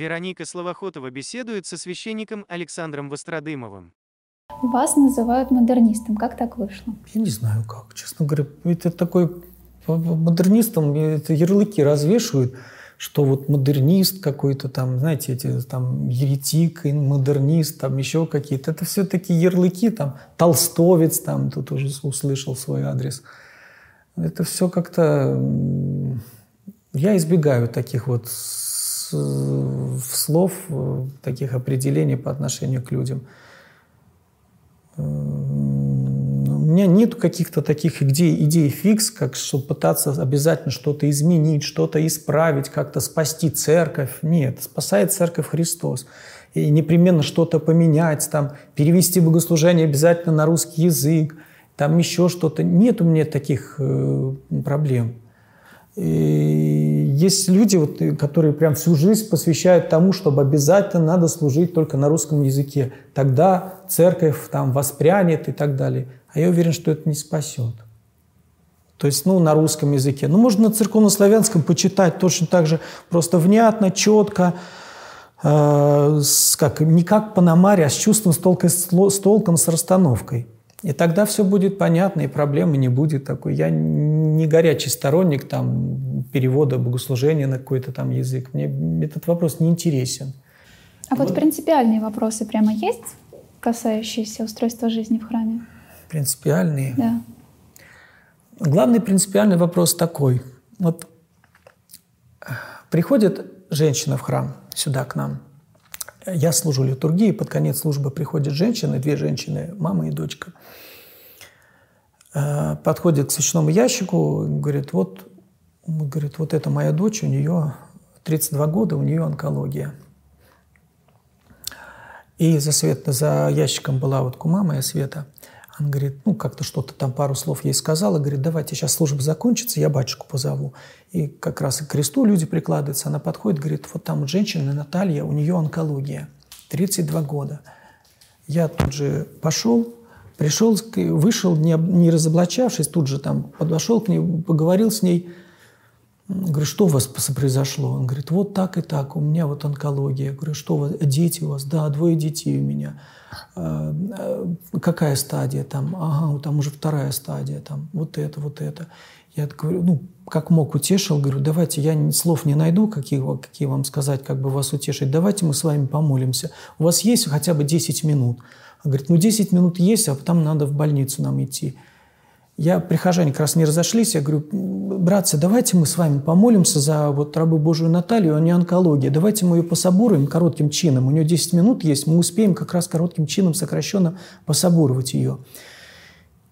Вероника Словохотова беседует со священником Александром Вострадымовым. Вас называют модернистом. Как так вышло? Я не знаю как, честно говоря. Это такой модернистом это ярлыки развешивают, что вот модернист какой-то там, знаете, эти там еретик, модернист, там еще какие-то. Это все такие ярлыки, там толстовец, там тут уже услышал свой адрес. Это все как-то... Я избегаю таких вот слов, таких определений по отношению к людям. У меня нет каких-то таких идей, идей фикс, как что пытаться обязательно что-то изменить, что-то исправить, как-то спасти церковь. Нет, спасает церковь Христос. И непременно что-то поменять, там, перевести богослужение обязательно на русский язык, там еще что-то. Нет у меня таких э, проблем. И есть люди, вот, которые прям всю жизнь посвящают тому, чтобы обязательно надо служить только на русском языке. Тогда церковь там воспрянет и так далее. А я уверен, что это не спасет. То есть, ну, на русском языке. Ну, можно на церковнославянском почитать точно так же, просто внятно, четко, э, с, как, не как по намаре, а с чувством, с, толком, с толком, с расстановкой. И тогда все будет понятно, и проблемы не будет такой. Я не горячий сторонник там, перевода богослужения на какой-то там язык. Мне этот вопрос не интересен. А вот, вот принципиальные вопросы прямо есть, касающиеся устройства жизни в храме? Принципиальные? Да. Главный принципиальный вопрос такой. Вот приходит женщина в храм сюда к нам. Я служу литургии, под конец службы приходят женщины, две женщины, мама и дочка. Э, подходит к свечному ящику, говорит, вот, говорит, вот это моя дочь, у нее 32 года, у нее онкология. И за, свет, за ящиком была вот кума моя Света. Он говорит, ну, как-то что-то там, пару слов ей сказала. Говорит, давайте сейчас служба закончится, я батюшку позову. И как раз и к кресту люди прикладываются. Она подходит, говорит, вот там женщина Наталья, у нее онкология, 32 года. Я тут же пошел, пришел, вышел, не, не разоблачавшись, тут же там подошел к ней, поговорил с ней. Говорю, что у вас произошло? Он говорит, вот так и так, у меня вот онкология. Я говорю, что у вас, дети у вас? Да, двое детей у меня. А, а, какая стадия там? Ага, там уже вторая стадия, там вот это, вот это. Я говорю, ну, как мог утешил, говорю, давайте, я слов не найду, какие, какие вам сказать, как бы вас утешить, давайте мы с вами помолимся. У вас есть хотя бы 10 минут? Он говорит, ну 10 минут есть, а потом надо в больницу нам идти. Я, прихожане как раз не разошлись, я говорю, братцы, давайте мы с вами помолимся за вот рабу Божию Наталью, а не онкология. Давайте мы ее пособуруем коротким чином. У нее 10 минут есть, мы успеем как раз коротким чином сокращенно пособуровать ее.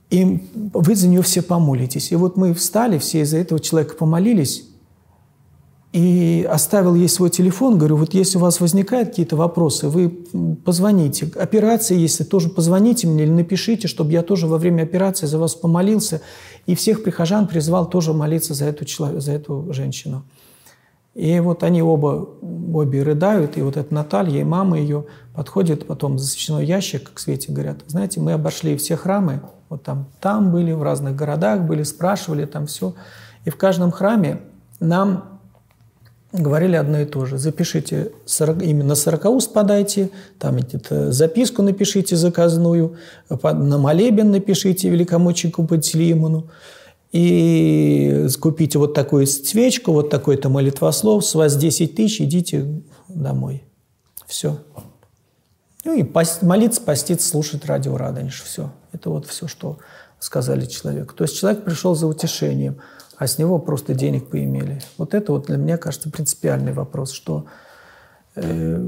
И вы за нее все помолитесь. И вот мы встали, все из-за этого человека помолились, и оставил ей свой телефон, говорю, вот если у вас возникают какие-то вопросы, вы позвоните. Операции, если тоже позвоните мне или напишите, чтобы я тоже во время операции за вас помолился. И всех прихожан призвал тоже молиться за эту, человек, за эту женщину. И вот они оба, обе рыдают, и вот эта Наталья и мама ее подходит потом за свечной ящик к Свете, говорят, знаете, мы обошли все храмы, вот там, там были, в разных городах были, спрашивали там все. И в каждом храме нам говорили одно и то же. Запишите 40, именно 40 уст подайте, там записку напишите заказную, на молебен напишите великомученику Пантелеймону, и купите вот такую свечку, вот такой-то молитвослов, с вас 10 тысяч, идите домой. Все. Ну и молиться, поститься, слушать радио Радонеж. Все. Это вот все, что сказали человеку. То есть человек пришел за утешением – а с него просто денег поимели. Вот это вот для меня кажется принципиальный вопрос, что э,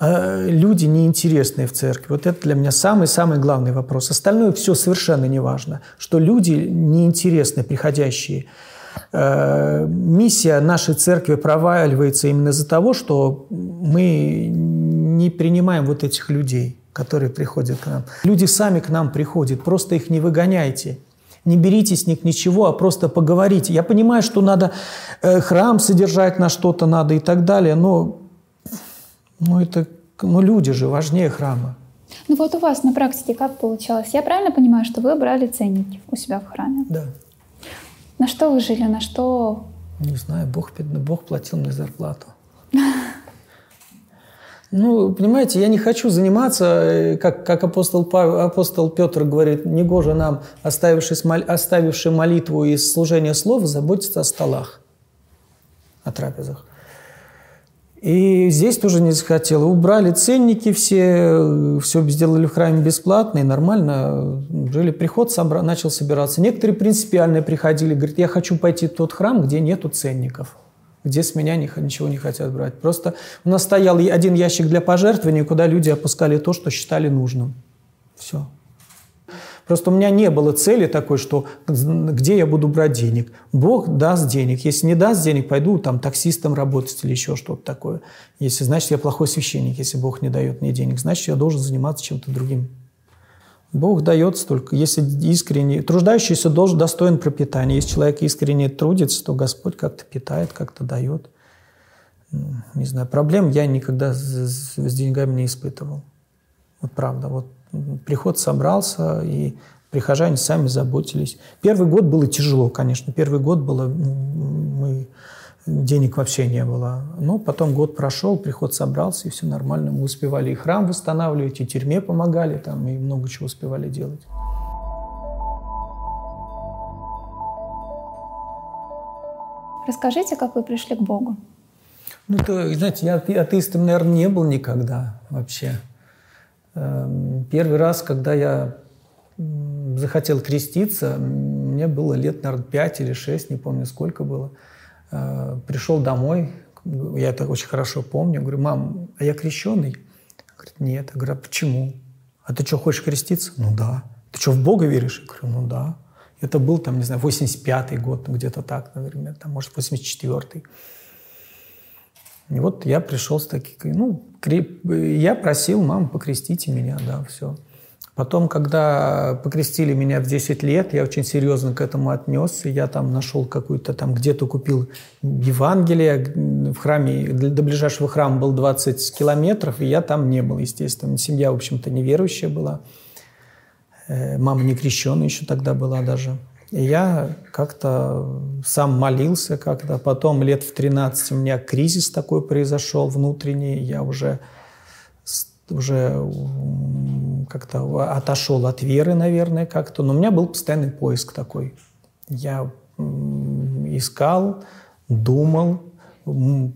э, люди неинтересные в церкви. Вот это для меня самый-самый главный вопрос. Остальное все совершенно не важно, что люди неинтересные, приходящие. Э, миссия нашей церкви проваливается именно из-за того, что мы не принимаем вот этих людей, которые приходят к нам. Люди сами к нам приходят, просто их не выгоняйте. Не берите с них ничего, а просто поговорите. Я понимаю, что надо э, храм содержать, на что-то надо и так далее, но ну, это, ну, люди же важнее храма. Ну вот у вас на практике как получалось? Я правильно понимаю, что вы брали ценники у себя в храме? Да. На что вы жили, на что? Не знаю, Бог, Бог платил мне зарплату. Ну, понимаете, я не хочу заниматься, э, как, как апостол, Павел, апостол Петр говорит, негоже нам, оставивший, оставивший молитву и служение слова, заботиться о столах, о трапезах. И здесь тоже не захотела. Убрали ценники все, все сделали в храме бесплатно и нормально. Жили приход собра... начал собираться. Некоторые принципиально приходили, говорят, я хочу пойти в тот храм, где нету ценников где с меня ничего не хотят брать. Просто у нас стоял один ящик для пожертвований, куда люди опускали то, что считали нужным. Все. Просто у меня не было цели такой, что где я буду брать денег. Бог даст денег. Если не даст денег, пойду там таксистом работать или еще что-то такое. Если, значит, я плохой священник. Если Бог не дает мне денег, значит, я должен заниматься чем-то другим. Бог дает столько. Если искренне... Труждающийся должен достоин пропитания. Если человек искренне трудится, то Господь как-то питает, как-то дает. Не знаю, проблем я никогда с, с деньгами не испытывал. Вот правда. Вот приход собрался, и прихожане сами заботились. Первый год было тяжело, конечно. Первый год было... Мы денег вообще не было. Но потом год прошел, приход собрался, и все нормально. Мы успевали и храм восстанавливать, и тюрьме помогали, там, и много чего успевали делать. Расскажите, как вы пришли к Богу? Ну, то, знаете, я атеистом, наверное, не был никогда вообще. Эм, первый раз, когда я захотел креститься, мне было лет, наверное, пять или шесть, не помню, сколько было – Э, пришел домой, я это очень хорошо помню, говорю, мам, а я крещенный? Говорит, нет. Я говорю, а почему? А ты что, хочешь креститься? Ну да. Ты что, в Бога веришь? Я говорю, ну да. Это был там, не знаю, 85-й год, где-то так, наверное, там, может, 84-й. И вот я пришел с таким, ну, я просил, мам, покрестите меня, да, все. Потом, когда покрестили меня в 10 лет, я очень серьезно к этому отнесся. Я там нашел какую-то там, где-то купил Евангелие. В храме, до ближайшего храма был 20 километров, и я там не был, естественно. Семья, в общем-то, неверующая была. Э, мама не крещенная еще тогда была даже. И я как-то сам молился как-то. Потом лет в 13 у меня кризис такой произошел внутренний. Я уже уже как-то отошел от веры, наверное, как-то. Но у меня был постоянный поиск такой. Я искал, думал,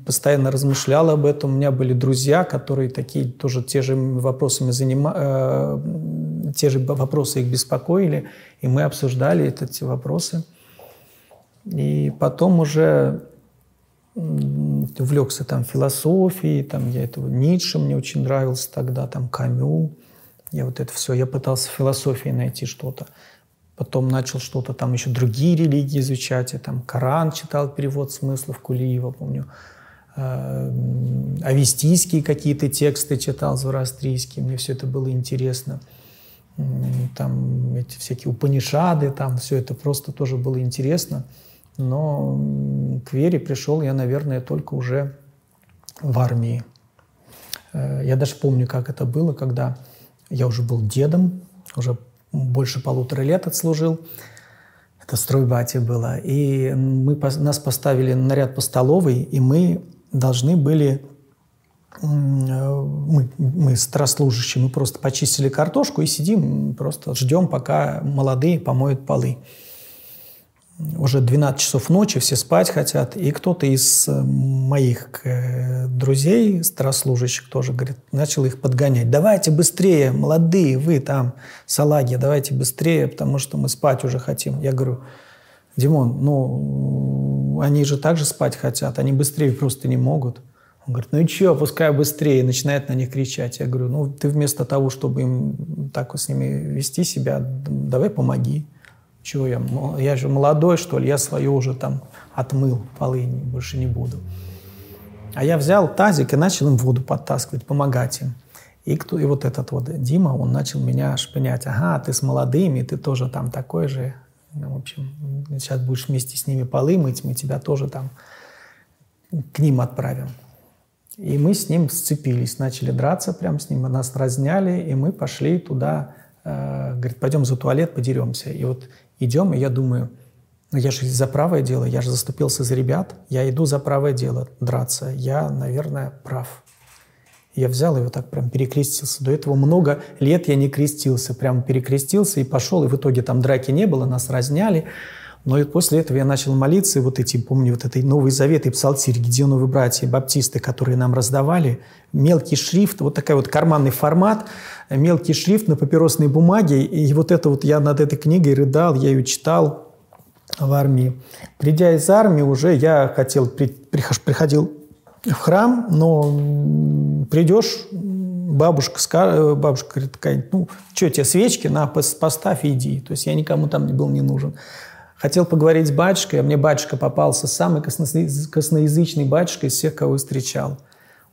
постоянно размышлял об этом. У меня были друзья, которые такие тоже те же вопросами занима... э, те же вопросы их беспокоили, и мы обсуждали эти вопросы. И потом уже увлекся там философией, там я этого Ницше мне очень нравился тогда, там Камю. Я вот это все, я пытался в философии найти что-то. Потом начал что-то там еще другие религии изучать. Я там Коран читал, перевод смыслов Кулиева, помню. Э, авестийские какие-то тексты читал, зороастрийские. Мне все это было интересно. Там эти всякие упанишады, там все это просто тоже было интересно. Но к вере пришел я, наверное, только уже в армии. Э, я даже помню, как это было, когда я уже был дедом, уже больше полутора лет отслужил. Это стройбате было. И мы, нас поставили на ряд по столовой, и мы должны были э, мы, мы старослужащие, мы просто почистили картошку и сидим, просто ждем, пока молодые помоют полы уже 12 часов ночи, все спать хотят, и кто-то из э, моих э, друзей, старослужащих тоже, говорит, начал их подгонять. Давайте быстрее, молодые, вы там, салаги, давайте быстрее, потому что мы спать уже хотим. Я говорю, Димон, ну, они же также спать хотят, они быстрее просто не могут. Он говорит, ну и что, пускай быстрее, и начинает на них кричать. Я говорю, ну ты вместо того, чтобы им так вот с ними вести себя, давай помоги. Чего я? Я же молодой, что ли, я свое уже там отмыл, полы больше не буду. А я взял тазик и начал им воду подтаскивать, помогать им. И, кто, и вот этот вот Дима, он начал меня шпынять. Ага, ты с молодыми, ты тоже там такой же. Ну, в общем, сейчас будешь вместе с ними полы мыть, мы тебя тоже там к ним отправим. И мы с ним сцепились, начали драться прям с ним, нас разняли, и мы пошли туда, говорит, пойдем за туалет, подеремся. И вот идем, и я думаю, ну я же за правое дело, я же заступился за ребят, я иду за правое дело драться, я, наверное, прав. Я взял и вот так прям перекрестился. До этого много лет я не крестился. Прям перекрестился и пошел. И в итоге там драки не было, нас разняли. Но и после этого я начал молиться, вот эти, помню, вот этой Новый Завет и Псалтирь, Гедеоновы братья, баптисты, которые нам раздавали, мелкий шрифт, вот такой вот карманный формат, мелкий шрифт на папиросной бумаге, и вот это вот я над этой книгой рыдал, я ее читал в армии. Придя из армии уже я хотел, приходил в храм, но придешь, бабушка, бабушка говорит, такая, ну, что тебе, свечки, на, поставь и иди. То есть я никому там не был не нужен. Хотел поговорить с батюшкой, а мне батюшка попался самый косноязычный батюшка из всех, кого встречал.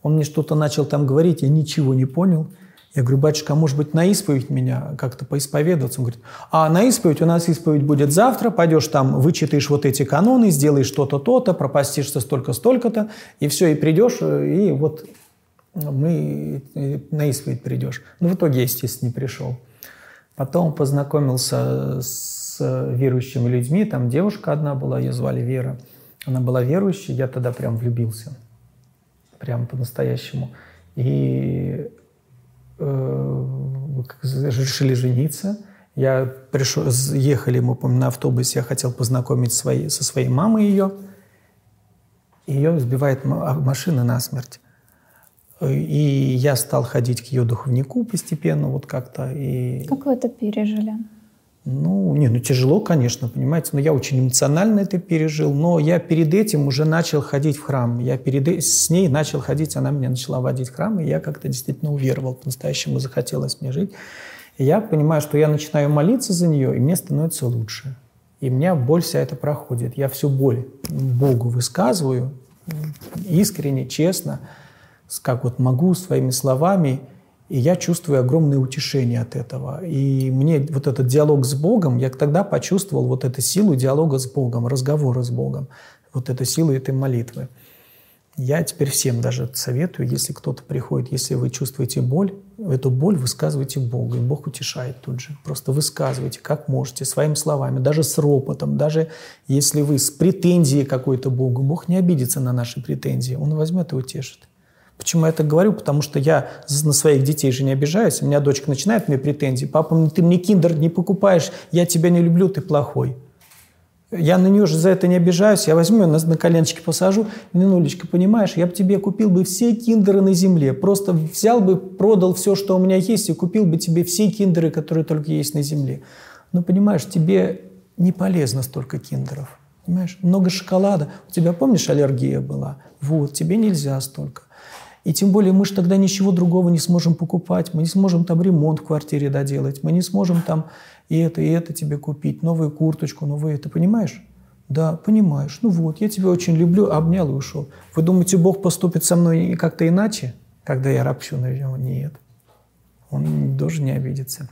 Он мне что-то начал там говорить, я ничего не понял. Я говорю, батюшка, а может быть на исповедь меня как-то поисповедоваться? Он говорит, а на исповедь у нас исповедь будет завтра, пойдешь там, вычитаешь вот эти каноны, сделаешь что-то, то-то, пропастишься столько-столько-то, и все, и придешь, и вот мы на исповедь придешь. Ну, в итоге естественно, не пришел. Потом познакомился с с верующими людьми. Там девушка одна была, ее звали Вера. Она была верующей, я тогда прям влюбился. Прям по-настоящему. И э, решили жениться. Я пришел, ехали, мы помню, на автобусе, я хотел познакомить свои, со своей мамой ее. Ее сбивает а, машина насмерть. И я стал ходить к ее духовнику постепенно, вот как-то. И... Как вы это пережили? Ну, не, ну тяжело, конечно, понимаете, но я очень эмоционально это пережил, но я перед этим уже начал ходить в храм. Я перед э, с ней начал ходить, она меня начала водить в храм, и я как-то действительно уверовал, по-настоящему захотелось мне жить. И я понимаю, что я начинаю молиться за нее, и мне становится лучше. И у меня боль вся это проходит. Я всю боль Богу высказываю искренне, честно, как вот могу своими словами – и я чувствую огромное утешение от этого. И мне вот этот диалог с Богом, я тогда почувствовал вот эту силу диалога с Богом, разговора с Богом, вот эту силу этой молитвы. Я теперь всем даже советую, если кто-то приходит, если вы чувствуете боль, эту боль высказывайте Богу, и Бог утешает тут же. Просто высказывайте, как можете, своими словами, даже с ропотом, даже если вы с претензией какой-то Богу, Бог не обидится на наши претензии, Он возьмет и утешит. Почему я это говорю? Потому что я на своих детей же не обижаюсь. У меня дочка начинает мне претензии. Папа, ты мне киндер не покупаешь, я тебя не люблю, ты плохой. Я на нее же за это не обижаюсь. Я возьму ее на, на коленочки посажу. Нинулечка, понимаешь, я бы тебе купил бы все киндеры на земле. Просто взял бы, продал все, что у меня есть, и купил бы тебе все киндеры, которые только есть на земле. Но понимаешь, тебе не полезно столько киндеров. Понимаешь? Много шоколада. У тебя, помнишь, аллергия была? Вот, тебе нельзя столько. И тем более мы же тогда ничего другого не сможем покупать, мы не сможем там ремонт в квартире доделать, мы не сможем там и это, и это тебе купить, новую курточку, новую это, понимаешь? Да, понимаешь. Ну вот, я тебя очень люблю, обнял и ушел. Вы думаете, Бог поступит со мной как-то иначе, когда я ропщу на него? Нет. Он тоже не обидится.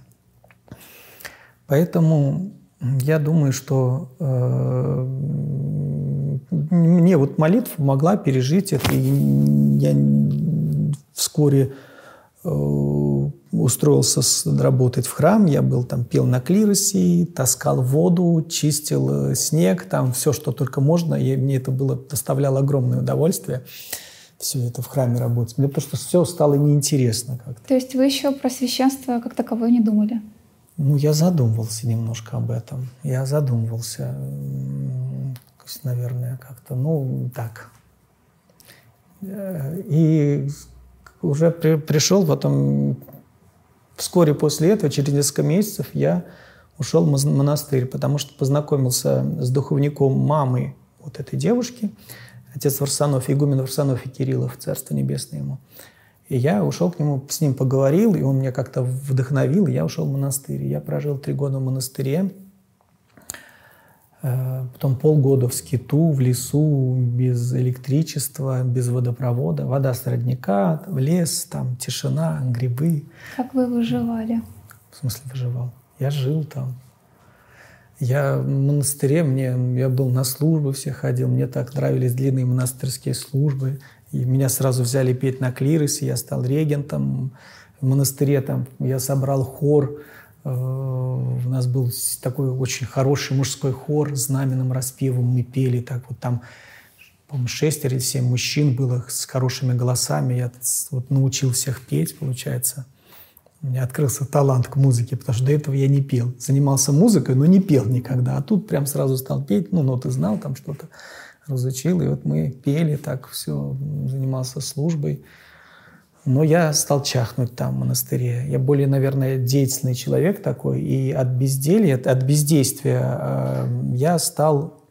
Поэтому я думаю, что э, мне вот молитва помогла пережить это. И я вскоре э, устроился работать в храм, я был там, пел на клиросе, таскал воду, чистил э, снег, там все, что только можно, и мне это было, доставляло огромное удовольствие все это в храме работать. Мне потому что все стало неинтересно как-то. То есть вы еще про священство как таковое не думали? Ну, я задумывался немножко об этом. Я задумывался, наверное, как-то, ну, так. Э, и уже при, пришел потом, вскоре после этого, через несколько месяцев, я ушел в монастырь, потому что познакомился с духовником мамы вот этой девушки, отец Варсанов, игумен Варсанов и Кириллов, Царство Небесное ему. И я ушел к нему, с ним поговорил, и он меня как-то вдохновил, и я ушел в монастырь. Я прожил три года в монастыре, потом полгода в скиту, в лесу, без электричества, без водопровода, вода с родника, в лес, там тишина, грибы. Как вы выживали? В смысле выживал? Я жил там. Я в монастыре, мне, я был на службы все ходил, мне так нравились длинные монастырские службы. И меня сразу взяли петь на клиросе, я стал регентом в монастыре, там я собрал хор, Э, у нас был такой очень хороший мужской хор с знаменным распевом. Мы пели так вот там по-моему, шесть или семь мужчин было с хорошими голосами. Я вот научил всех петь, получается. У меня открылся талант к музыке, потому что до этого я не пел. Занимался музыкой, но не пел никогда. А тут прям сразу стал петь. Ну, ноты знал, там что-то разучил. И вот мы пели так, все, занимался службой. Но я стал чахнуть там в монастыре. Я более, наверное, деятельный человек такой. И от безделья, от бездействия э, я стал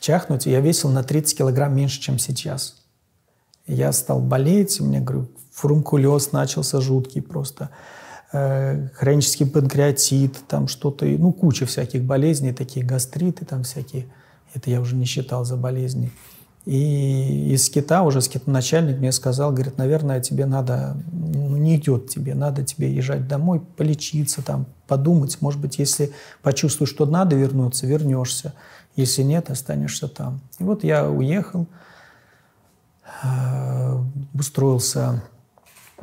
чахнуть. И я весил на 30 килограмм меньше, чем сейчас. Я стал болеть. У меня, говорю, фурункулез начался жуткий просто, э, хронический панкреатит, там что-то, ну, куча всяких болезней, такие гастриты там всякие. Это я уже не считал за болезни. И из кита уже начальник мне сказал, говорит, наверное, тебе надо, ну, не идет тебе, надо тебе езжать домой, полечиться там, подумать, может быть, если почувствуешь, что надо вернуться, вернешься, если нет, останешься там. И вот я уехал, э, устроился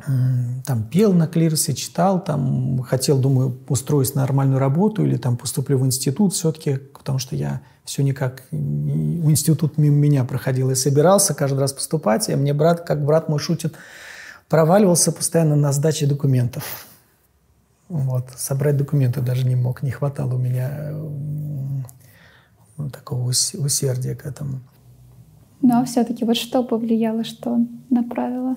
там пел на клиросе, читал, там хотел, думаю, устроить нормальную работу или там поступлю в институт все-таки, потому что я все никак, институт мимо меня проходил. Я собирался каждый раз поступать, и мне брат, как брат мой шутит, проваливался постоянно на сдаче документов. Вот. Собрать документы даже не мог, не хватало у меня ну, такого усердия к этому. Но все-таки вот что повлияло, что направило?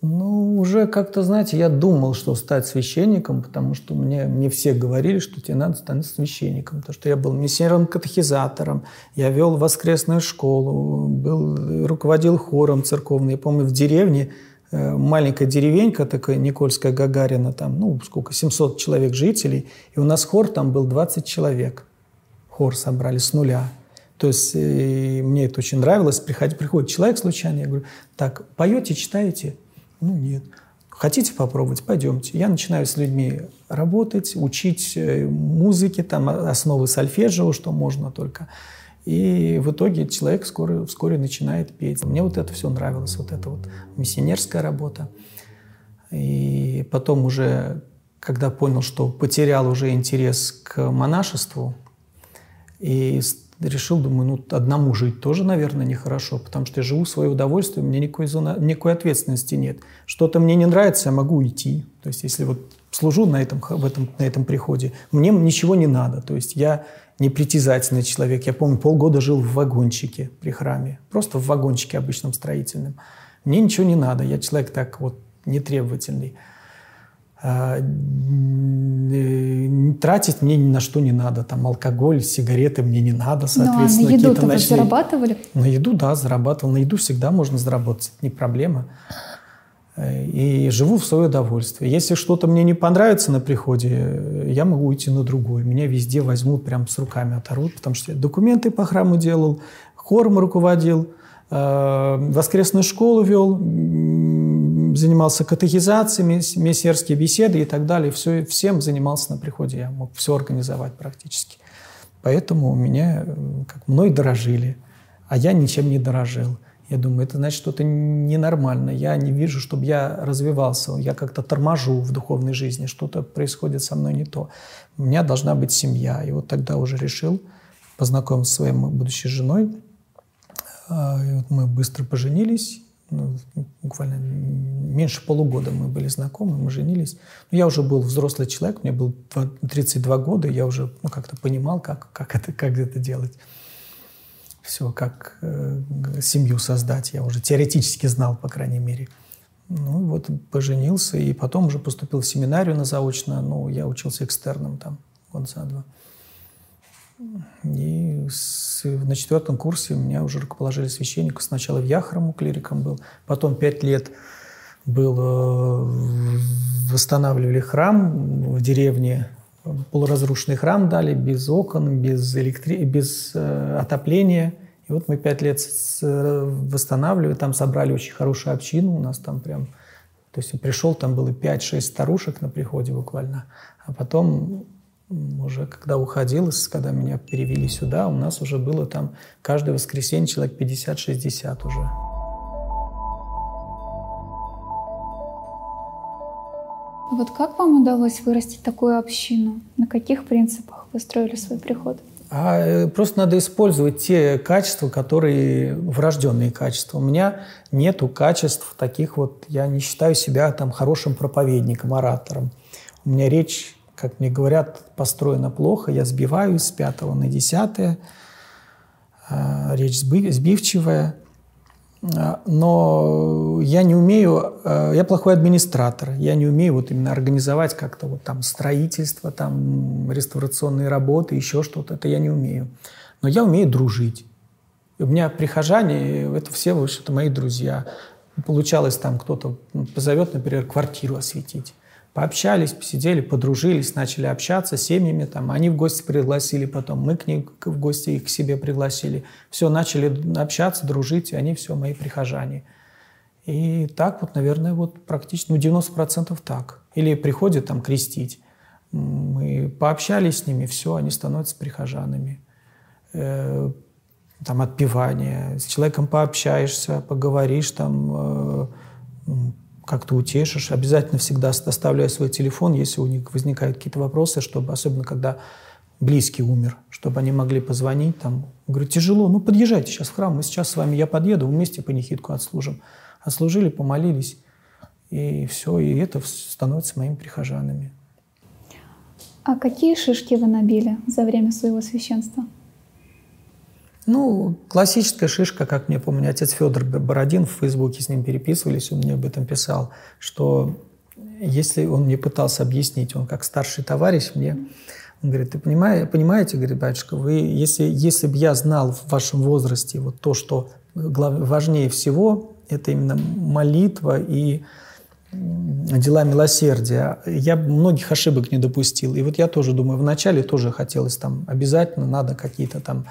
Ну, уже как-то, знаете, я думал, что стать священником, потому что мне, мне все говорили, что тебе надо стать священником. Потому что я был миссионером-катехизатором, я вел воскресную школу, был, руководил хором церковным. Я помню, в деревне э, маленькая деревенька такая, Никольская Гагарина, там, ну, сколько, 700 человек жителей, и у нас хор там был 20 человек. Хор собрали с нуля. То есть э, мне это очень нравилось. Приходит, приходит человек случайно, я говорю, так, поете, читаете? Ну, нет. Хотите попробовать? Пойдемте. Я начинаю с людьми работать, учить э, музыке, там, основы сольфеджио, что можно только. И в итоге человек скоро, вскоре начинает петь. Мне вот это все нравилось, вот эта вот миссионерская работа. И потом уже, когда понял, что потерял уже интерес к монашеству, и решил, думаю, ну, одному жить тоже, наверное, нехорошо, потому что я живу в свое удовольствие, у меня никакой, зоны, никакой ответственности нет. Что-то мне не нравится, я могу уйти. То есть если вот служу на этом, в этом, на этом приходе, мне ничего не надо. То есть я непритязательный человек. Я помню, полгода жил в вагончике при храме. Просто в вагончике обычном строительном. Мне ничего не надо. Я человек так вот нетребовательный. А, тратить мне ни на что не надо. Там алкоголь, сигареты мне не надо, соответственно. Ну, а на еду-то вы зарабатывали? На еду, да, зарабатывал. На еду всегда можно заработать, не проблема. И живу в свое удовольствие. Если что-то мне не понравится на приходе, я могу уйти на другой. Меня везде возьмут, прям с руками оторвут, потому что я документы по храму делал, хором руководил, э, воскресную школу вел, занимался катехизациями, мессерские беседы и так далее. Все, всем занимался на приходе. Я мог все организовать практически. Поэтому у меня, как мной дорожили, а я ничем не дорожил. Я думаю, это значит что-то ненормально. Я не вижу, чтобы я развивался. Я как-то торможу в духовной жизни. Что-то происходит со мной не то. У меня должна быть семья. И вот тогда уже решил познакомиться с своей будущей женой. А, и вот мы быстро поженились ну, буквально меньше полугода мы были знакомы, мы женились. Но ну, я уже был взрослый человек, мне было 32 года, я уже ну, как-то понимал, как, как, это, как это делать. Все, как э, семью создать, я уже теоретически знал, по крайней мере. Ну, вот поженился, и потом уже поступил в семинарию на заочно, ну, я учился экстерном там, за два. И с, на четвертом курсе меня уже руководили священнику. Сначала в Яхраму клириком был, потом пять лет был, э, восстанавливали храм в деревне, полуразрушенный храм дали, без окон, без, электри... без э, отопления. И вот мы пять лет с, восстанавливали, там собрали очень хорошую общину, у нас там прям... То есть пришел, там было 5-6 старушек на приходе буквально. А потом уже когда уходил, когда меня перевели сюда, у нас уже было там каждое воскресенье человек 50-60 уже. Вот как вам удалось вырастить такую общину? На каких принципах вы строили свой приход? А э, просто надо использовать те качества, которые врожденные качества. У меня нету качеств таких вот, я не считаю себя там хорошим проповедником, оратором. У меня речь, как мне говорят, построена плохо, я сбиваюсь с пятого на десятое, а, речь сбивчивая – а, но я не умею, а, я плохой администратор, я не умею вот именно организовать как-то вот там строительство, там реставрационные работы, еще что-то, это я не умею. Но я умею дружить. И у меня прихожане, это все, в общем-то, мои друзья. Получалось там кто-то позовет, например, квартиру осветить пообщались, посидели, подружились, начали общаться с семьями, там, они в гости пригласили потом, мы к ним в гости их к себе пригласили. Все, начали общаться, дружить, и они все мои прихожане. И так вот, наверное, вот практически, ну, 90% так. Или приходят там крестить. Мы пообщались с ними, все, они становятся прихожанами. Э, там отпевание. С человеком пообщаешься, поговоришь, там, э, как-то утешишь. Обязательно всегда оставляю свой телефон, если у них возникают какие-то вопросы, чтобы, особенно когда близкий умер, чтобы они могли позвонить. Там, говорю, тяжело, ну подъезжайте сейчас в храм, мы сейчас с вами, я подъеду, вместе панихидку отслужим. Отслужили, помолились, и все, и это становится моими прихожанами. А какие шишки вы набили за время своего священства? Ну, классическая шишка, как мне помню, отец Федор Бородин в Фейсбуке с ним переписывались, он мне об этом писал, что если он мне пытался объяснить, он как старший товарищ мне, он говорит, ты понимаешь, понимаете, говорит, батюшка, вы, если, если бы я знал в вашем возрасте вот то, что глав, важнее всего, это именно молитва и дела милосердия, я многих ошибок не допустил. И вот я тоже думаю, вначале тоже хотелось там, обязательно надо какие-то там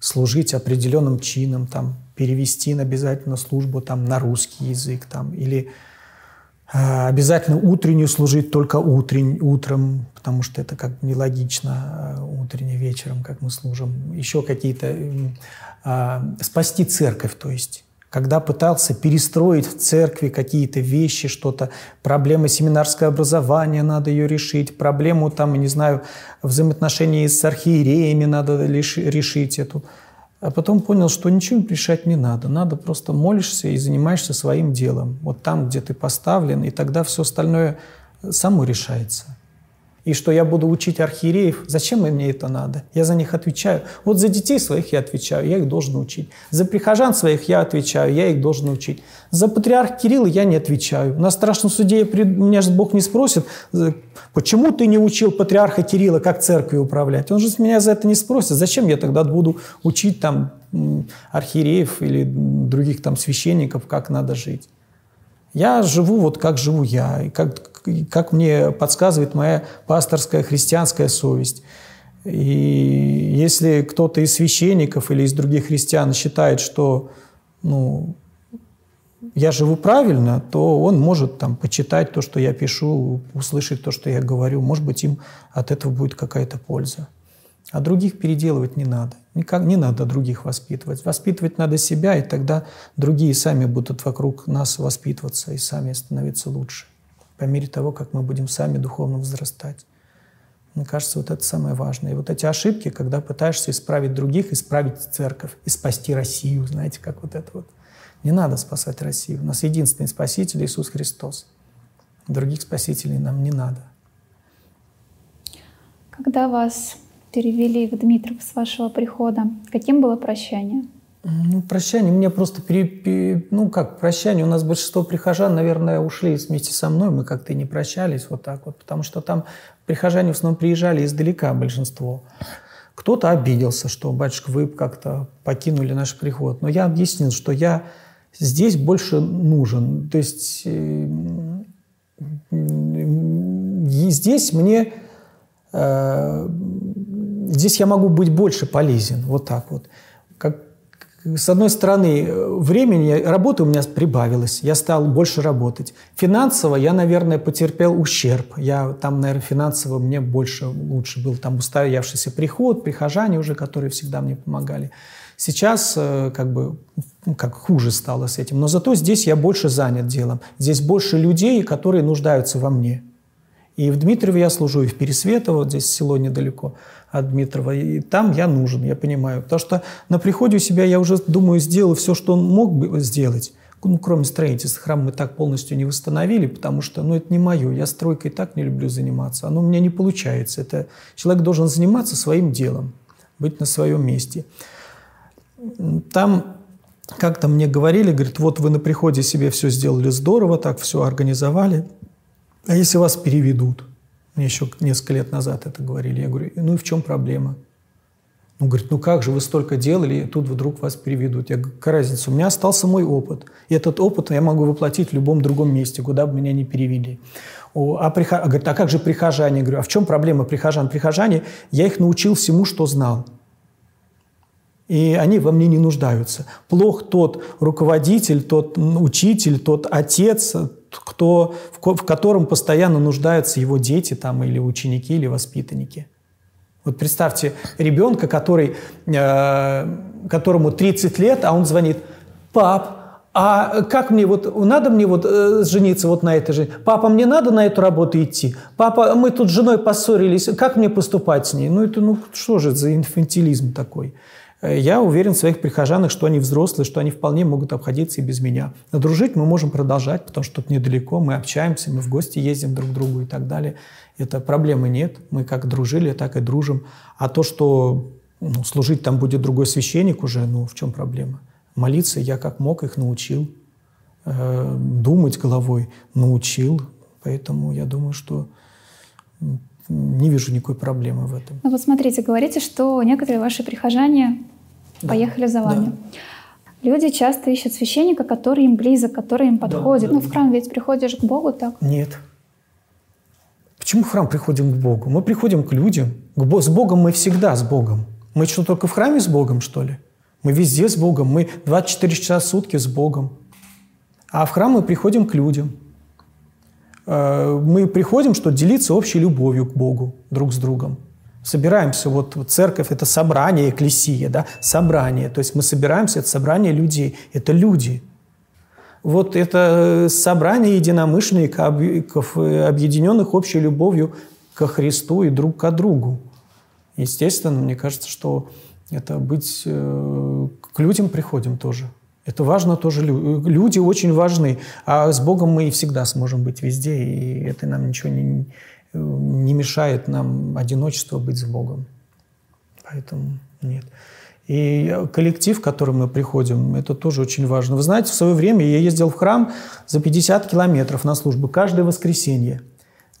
служить определенным чином, там, перевести на обязательно службу там, на русский язык, там, или э, обязательно утреннюю служить только утрень, утром, потому что это как нелогично, э, утренне вечером, как мы служим. Еще какие-то... Э, спасти церковь, то есть когда пытался перестроить в церкви какие-то вещи, что-то, проблемы семинарское образование, надо ее решить, проблему там, не знаю, взаимоотношений с архиереями надо решить эту. А потом понял, что ничего решать не надо. Надо просто молишься и занимаешься своим делом. Вот там, где ты поставлен, и тогда все остальное само решается и что я буду учить архиереев. Зачем мне это надо? Я за них отвечаю. Вот за детей своих я отвечаю, я их должен учить. За прихожан своих я отвечаю, я их должен учить. За патриарха Кирилла я не отвечаю. На страшном суде меня же Бог не спросит, почему ты не учил патриарха Кирилла, как церковью управлять? Он же меня за это не спросит. Зачем я тогда буду учить там архиереев или других там священников, как надо жить? Я живу вот как живу я, и как, как мне подсказывает моя пасторская христианская совесть. И если кто-то из священников или из других христиан считает, что ну, я живу правильно, то он может там почитать то, что я пишу, услышать то, что я говорю. Может быть, им от этого будет какая-то польза. А других переделывать не надо. Никак не надо других воспитывать. Воспитывать надо себя, и тогда другие сами будут вокруг нас воспитываться и сами становиться лучше. По мере того, как мы будем сами духовно возрастать. Мне кажется, вот это самое важное. И вот эти ошибки, когда пытаешься исправить других, исправить церковь и спасти Россию, знаете, как вот это вот. Не надо спасать Россию. У нас единственный спаситель Иисус Христос. Других спасителей нам не надо. Когда вас перевели в Дмитров с вашего прихода. Каким было прощание? Ну, прощание мне просто пере, ну как прощание, у нас большинство прихожан, наверное, ушли вместе со мной, мы как-то не прощались вот так вот, потому что там прихожане в основном приезжали издалека большинство. Кто-то обиделся, что, батюшка, вы как-то покинули наш приход. Но я объяснил, что я здесь больше нужен. То есть э, здесь мне э, здесь я могу быть больше полезен, вот так вот. Как, с одной стороны, времени, работы у меня прибавилось, я стал больше работать. Финансово я, наверное, потерпел ущерб. Я там, наверное, финансово мне больше, лучше был. Там устоявшийся приход, прихожане уже, которые всегда мне помогали. Сейчас э, как бы ну, как хуже стало с этим. Но зато здесь я больше занят делом. Здесь больше людей, которые нуждаются во мне. И в Дмитрове я служу, и в Пересветово, вот здесь село недалеко от Дмитрова. И там я нужен, я понимаю. Потому что на приходе у себя я уже, думаю, сделал все, что он мог бы сделать. Ну, кроме строительства. Храм мы так полностью не восстановили, потому что, ну, это не мое. Я стройкой так не люблю заниматься. Оно у меня не получается. Это человек должен заниматься своим делом, быть на своем месте. Там как-то мне говорили, говорит, вот вы на приходе себе все сделали здорово, так все организовали, а если вас переведут? Мне еще несколько лет назад это говорили. Я говорю, ну и в чем проблема? Он говорит, ну как же, вы столько делали, и тут вдруг вас переведут. Я говорю, какая разница? У меня остался мой опыт. И этот опыт я могу воплотить в любом другом месте, куда бы меня ни перевели. О, а, приход... говорит, а как же прихожане? Я говорю, а в чем проблема прихожан? Прихожане, я их научил всему, что знал и они во мне не нуждаются. Плох тот руководитель, тот учитель, тот отец, кто, в котором постоянно нуждаются его дети там, или ученики, или воспитанники. Вот представьте ребенка, который, э, которому 30 лет, а он звонит, пап, а как мне вот, надо мне вот э, жениться вот на этой же? Папа, мне надо на эту работу идти? Папа, мы тут с женой поссорились, как мне поступать с ней? Ну это, ну что же за инфантилизм такой? Э, я уверен в своих прихожанах, что они взрослые, что они вполне могут обходиться и без меня. Но дружить мы можем продолжать, потому что тут недалеко, мы общаемся, мы в гости ездим друг к другу и так далее. Это проблемы нет. Мы как дружили, так и дружим. А то, что ну, служить там будет другой священник уже, ну в чем проблема? Молиться я как мог их научил. Э, думать головой научил. Поэтому я думаю, что не вижу никакой проблемы в этом. Ну вот смотрите, говорите, что некоторые ваши прихожане да. поехали за вами. Да. Люди часто ищут священника, который им близок, который им подходит. Да, да, ну, в храм ведь приходишь к Богу, так? Нет. Почему в храм приходим к Богу? Мы приходим к людям. С Богом мы всегда с Богом. Мы что, только в храме с Богом, что ли? Мы везде с Богом. Мы 24 часа в сутки с Богом. А в храм мы приходим к людям. Э, мы приходим, что делиться общей любовью к Богу друг с другом. Собираемся, вот, церковь – это собрание, экклесия, да, собрание. То есть мы собираемся, это собрание людей, это люди. Вот это собрание единомышленников, объединенных общей любовью ко Христу и друг к другу. Естественно, мне кажется, что это быть э, к людям приходим тоже – это важно тоже. Люди очень важны. А с Богом мы и всегда сможем быть везде. И это нам ничего не, не мешает нам одиночество быть с Богом. Поэтому нет. И коллектив, в который мы приходим, это тоже очень важно. Вы знаете, в свое время я ездил в храм за 50 километров на службу каждое воскресенье.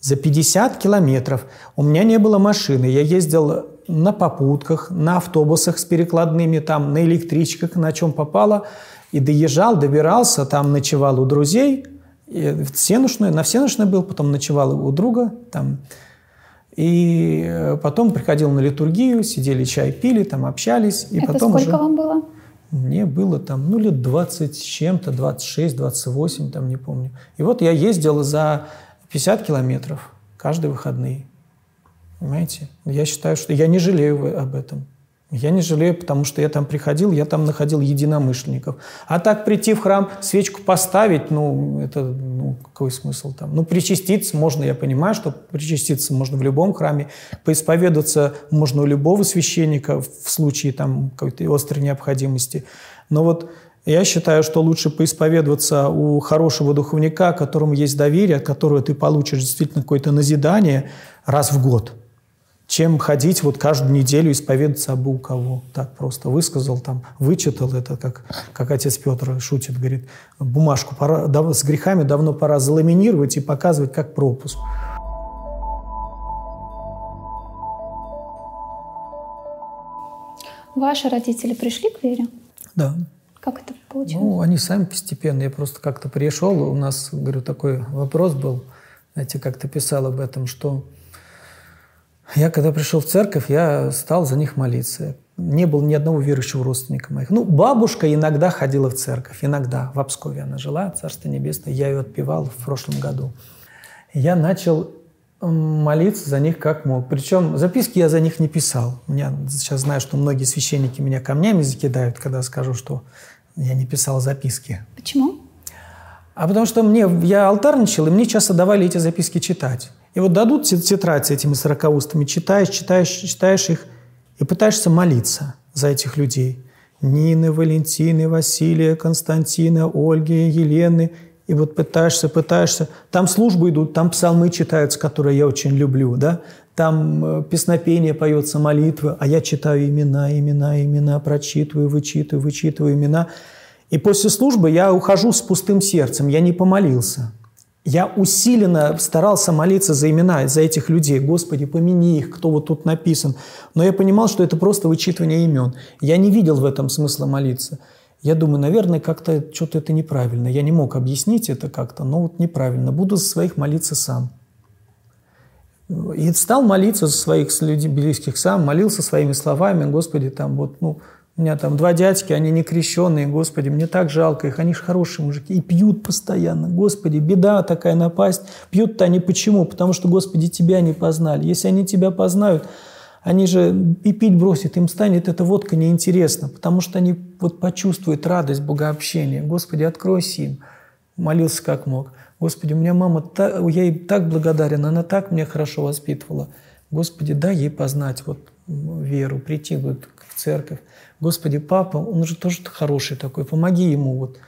За 50 километров. У меня не было машины. Я ездил на попутках, на автобусах с перекладными, там, на электричках, на чем попало. И доезжал, добирался, там ночевал у друзей. В Сенушной, на Всенушной был, потом ночевал у друга. Там. И э, потом приходил на литургию, сидели чай пили, там общались. И Это потом сколько уже... вам было? Мне было там, ну, лет 20 с чем-то, 26, 28, там, не помню. И вот я ездил за 50 километров каждые выходные. Понимаете? Я считаю, что я не жалею об этом. Я не жалею, потому что я там приходил, я там находил единомышленников. А так прийти в храм, свечку поставить, ну, это, ну, какой смысл там? Ну, причаститься можно, я понимаю, что причаститься можно в любом храме, поисповедаться можно у любого священника в случае там какой-то острой необходимости. Но вот я считаю, что лучше поисповедоваться у хорошего духовника, которому есть доверие, от которого ты получишь действительно какое-то назидание раз в год – чем ходить вот каждую неделю исповедаться абы у кого. Так просто высказал там, вычитал это, как, как отец Петр шутит, говорит, бумажку пора, дав, с грехами давно пора заламинировать и показывать как пропуск. Ваши родители пришли к вере? Да. Как это получилось? Ну, они сами постепенно. Я просто как-то пришел, у нас, говорю, такой вопрос был, знаете, как-то писал об этом, что я, когда пришел в церковь, я стал за них молиться. Не было ни одного верующего родственника моих. Ну, бабушка иногда ходила в церковь, иногда. В Обскове она жила, Царство Небесное. Я ее отпевал в прошлом году. Я начал молиться за них как мог. Причем записки я за них не писал. Я сейчас знаю, что многие священники меня камнями закидают, когда скажу, что я не писал записки. Почему? А потому что мне, я алтарничал, и мне часто давали эти записки читать. И вот дадут тетрадь с этими сорокаустами, читаешь, читаешь, читаешь их и пытаешься молиться за этих людей. Нины, Валентины, Василия, Константина, Ольги, Елены. И вот пытаешься, пытаешься. Там службы идут, там псалмы читаются, которые я очень люблю, да? Там э, песнопение поется, молитвы, а я читаю имена, имена, имена, прочитываю, вычитываю, вычитываю имена. И после службы я ухожу с пустым сердцем, я не помолился. Я усиленно старался молиться за имена, за этих людей. Господи, помяни их, кто вот тут написан. Но я понимал, что это просто вычитывание имен. Я не видел в этом смысла молиться. Я думаю, наверное, как-то что-то это неправильно. Я не мог объяснить это как-то, но вот неправильно. Буду за своих молиться сам. И стал молиться за своих людей близких сам, молился своими словами, Господи, там вот, ну, у меня там два дядьки, они не крещенные, Господи, мне так жалко их, они же хорошие мужики, и пьют постоянно. Господи, беда такая напасть. Пьют-то они почему? Потому что, Господи, Тебя не познали. Если они Тебя познают, они же и пить бросят, им станет эта водка неинтересна, потому что они вот почувствуют радость богообщения. Господи, откройся им. Молился как мог. Господи, у меня мама, я ей так благодарен, она так меня хорошо воспитывала. Господи, дай ей познать вот веру, прийти вот церковь. Господи, папа, он же тоже хороший такой, помоги ему. Вот.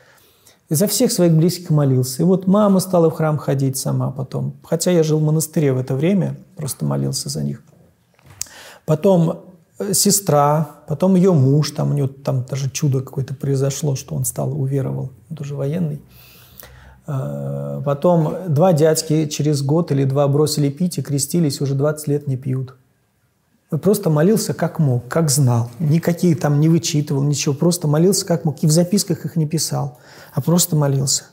И за всех своих близких молился. И вот мама стала в храм ходить сама потом. Хотя я жил в монастыре в это время, просто молился за них. Потом э, сестра, потом ее муж, там у него там даже чудо какое-то произошло, что он стал, уверовал, он тоже военный. Э, потом два дядьки через год или два бросили пить и крестились, уже 20 лет не пьют. Просто молился как мог, как знал. Никакие там не вычитывал, ничего. Просто молился как мог. И в записках их не писал, а просто молился.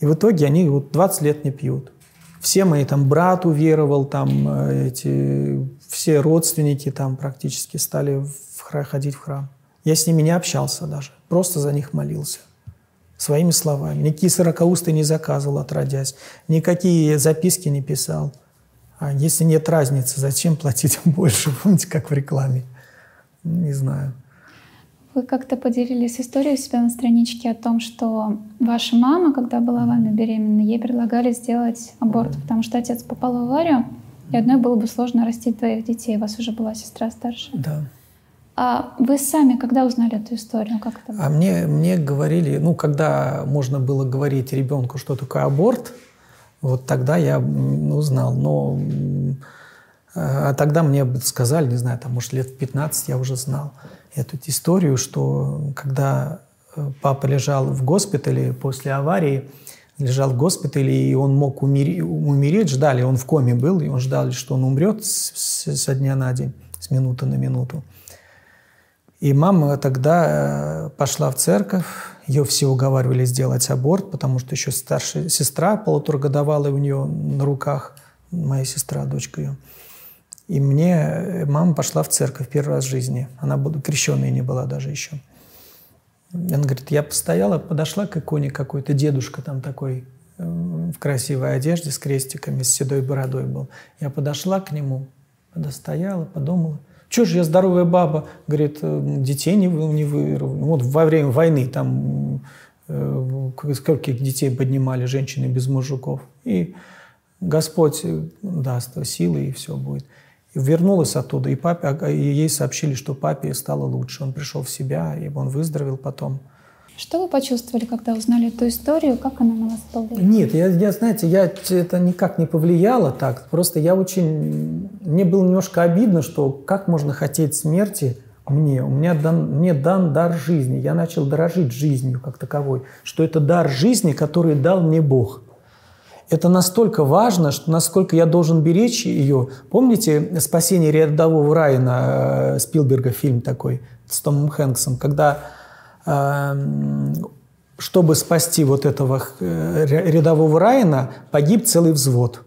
И в итоге они вот 20 лет не пьют. Все мои там брат уверовал, там э, эти, все родственники там практически стали в храм, ходить в храм. Я с ними не общался даже, просто за них молился. Своими словами. Никакие сорокаусты не заказывал, отродясь. Никакие записки не писал. А если нет разницы, зачем платить больше? Помните, как в рекламе? Не знаю. Вы как-то поделились историей у себя на страничке о том, что ваша мама, когда была вами беременна, ей предлагали сделать аборт, потому что отец попал в аварию, и одной было бы сложно растить двоих детей. У вас уже была сестра старшая. Да. А вы сами когда узнали эту историю? Как это было? А мне, мне говорили, ну, когда можно было говорить ребенку, что такое аборт, вот тогда я узнал. Но а тогда мне сказали, не знаю, там, может, лет в 15 я уже знал эту историю, что когда э, папа лежал в госпитале после аварии, лежал в госпитале, и он мог умереть, умереть ждали, он в коме был, и он ждал, что он умрет с, со дня на день, с минуты на минуту. И мама тогда э, пошла в церковь, ее все уговаривали сделать аборт, потому что еще старшая сестра полуторагодовалая у нее на руках, моя сестра, дочка ее. И мне э, мама пошла в церковь первый раз в жизни. Она была, крещенная не была даже еще. Она говорит, я постояла, подошла к иконе какой-то, дедушка там такой э, в красивой одежде с крестиками, с седой бородой был. Я подошла к нему, стояла, подумала – что же я здоровая баба? Говорит, «Э, детей не, не вырву. Вот во время войны там э, сколько детей поднимали женщины без мужиков. И Господь э, даст силы, и все будет. И вернулась оттуда, и, папе, а, и ей сообщили, что папе стало лучше. Он пришел в себя, и он выздоровел потом. Что вы почувствовали, когда узнали эту историю? Как она на вас повлияла? Нет, я, я знаете, я, это никак не повлияло так. Просто я очень... Мне было немножко обидно, что как можно хотеть смерти мне? У меня дан, мне дан дар жизни. Я начал дорожить жизнью как таковой. Что это дар жизни, который дал мне Бог. Это настолько важно, что насколько я должен беречь ее. Помните «Спасение рядового Райана» э, Спилберга, фильм такой с Томом Хэнксом, когда чтобы спасти вот этого э, рядового Райана, погиб целый взвод.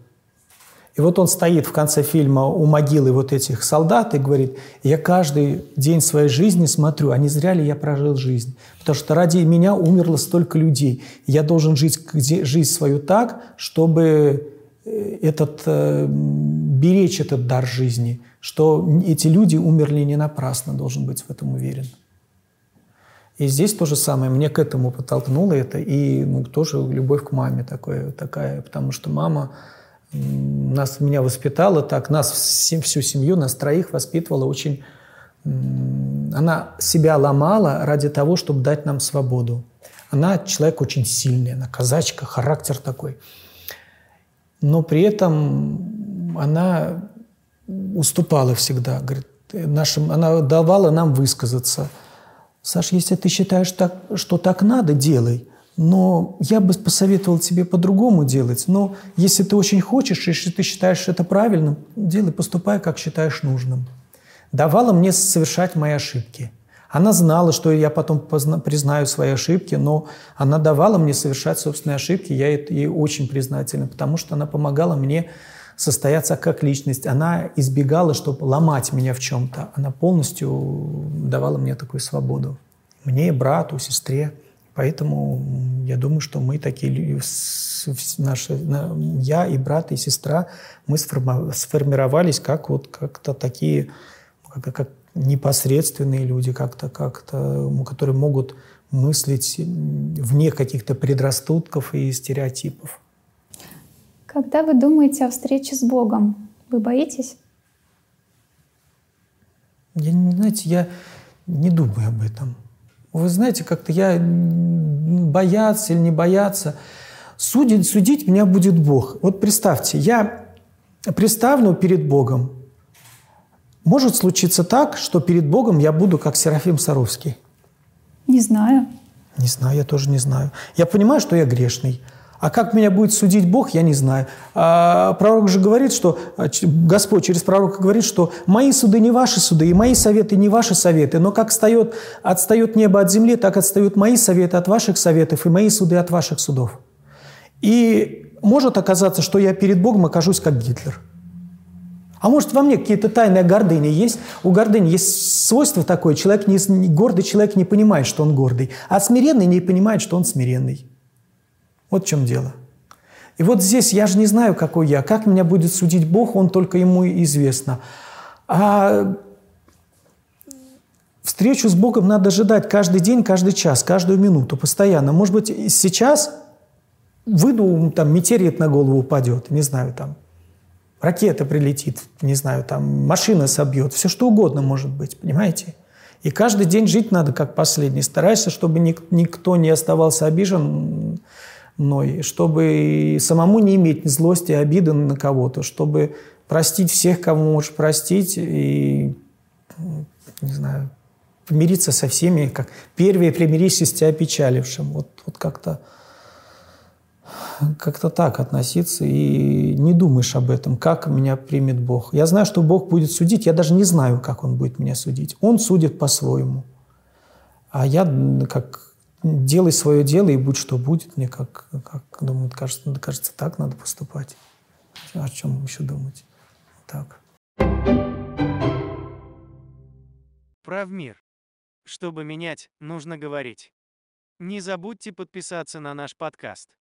И вот он стоит в конце фильма у могилы вот этих солдат и говорит, я каждый день своей жизни смотрю, а не зря ли я прожил жизнь? Потому что ради меня умерло столько людей. Я должен жить жизнь свою так, чтобы э, этот, э, беречь этот дар жизни, что эти люди умерли не напрасно, должен быть в этом уверен. И здесь то же самое. Мне к этому подтолкнуло это. И ну, тоже любовь к маме такое, такая. Потому что мама Нас, меня воспитала так, нас всю семью, нас троих воспитывала очень... Она себя ломала ради того, чтобы дать нам свободу. Она человек очень сильный, она казачка, характер такой. Но при этом она уступала всегда. Говорит, нашим, она давала нам высказаться. Саша, если ты считаешь, так, что так надо, делай. Но я бы посоветовал тебе по-другому делать. Но если ты очень хочешь, если ты считаешь это правильным, делай, поступай, как считаешь нужным. Давала мне совершать мои ошибки. Она знала, что я потом признаю свои ошибки, но она давала мне совершать собственные ошибки. Я ей очень признателен, потому что она помогала мне состояться как личность. Она избегала, чтобы ломать меня в чем-то. Она полностью давала мне такую свободу. Мне, брату, сестре. Поэтому я думаю, что мы такие, наши, я и брат, и сестра, мы сформировались как вот как-то такие, как, как непосредственные люди, как-то, как-то, которые могут мыслить вне каких-то предрассудков и стереотипов. Когда вы думаете о встрече с Богом, вы боитесь? Я, знаете, я не думаю об этом. Вы знаете, как-то я бояться или не бояться. Судить, судить меня будет Бог. Вот представьте, я представлю перед Богом. Может случиться так, что перед Богом я буду как Серафим Саровский. Не знаю. Не знаю, я тоже не знаю. Я понимаю, что я грешный. А как меня будет судить Бог, я не знаю. А пророк же говорит, что а, Господь через пророка говорит, что мои суды не ваши суды, и мои советы не ваши советы. Но как встает, отстает небо от земли, так отстают мои советы от ваших советов, и мои суды от ваших судов. И может оказаться, что я перед Богом окажусь как Гитлер. А может, во мне какие-то тайные гордыни есть? У гордыни есть свойство такое. Человек не, гордый человек не понимает, что он гордый, а смиренный не понимает, что он смиренный. Вот в чем дело. И вот здесь я же не знаю, какой я. Как меня будет судить Бог, он только ему известно. А встречу с Богом надо ожидать каждый день, каждый час, каждую минуту, постоянно. Может быть, сейчас выйду, там метеорит на голову упадет, не знаю, там ракета прилетит, не знаю, там машина собьет, все что угодно может быть, понимаете? И каждый день жить надо как последний. Старайся, чтобы никто не оставался обижен мной, чтобы самому не иметь ни злости, обиды на кого-то, чтобы простить всех, кого можешь простить, и, не знаю, помириться со всеми, как первые примирись с тебя опечалившим. Вот, вот как-то как-то так относиться и не думаешь об этом, как меня примет Бог. Я знаю, что Бог будет судить, я даже не знаю, как Он будет меня судить. Он судит по-своему. А я как делай свое дело и будь что будет. Мне как, как думаю, кажется, кажется, так надо поступать. О чем еще думать? Так. Правмир. Чтобы менять, нужно говорить. Не забудьте подписаться на наш подкаст.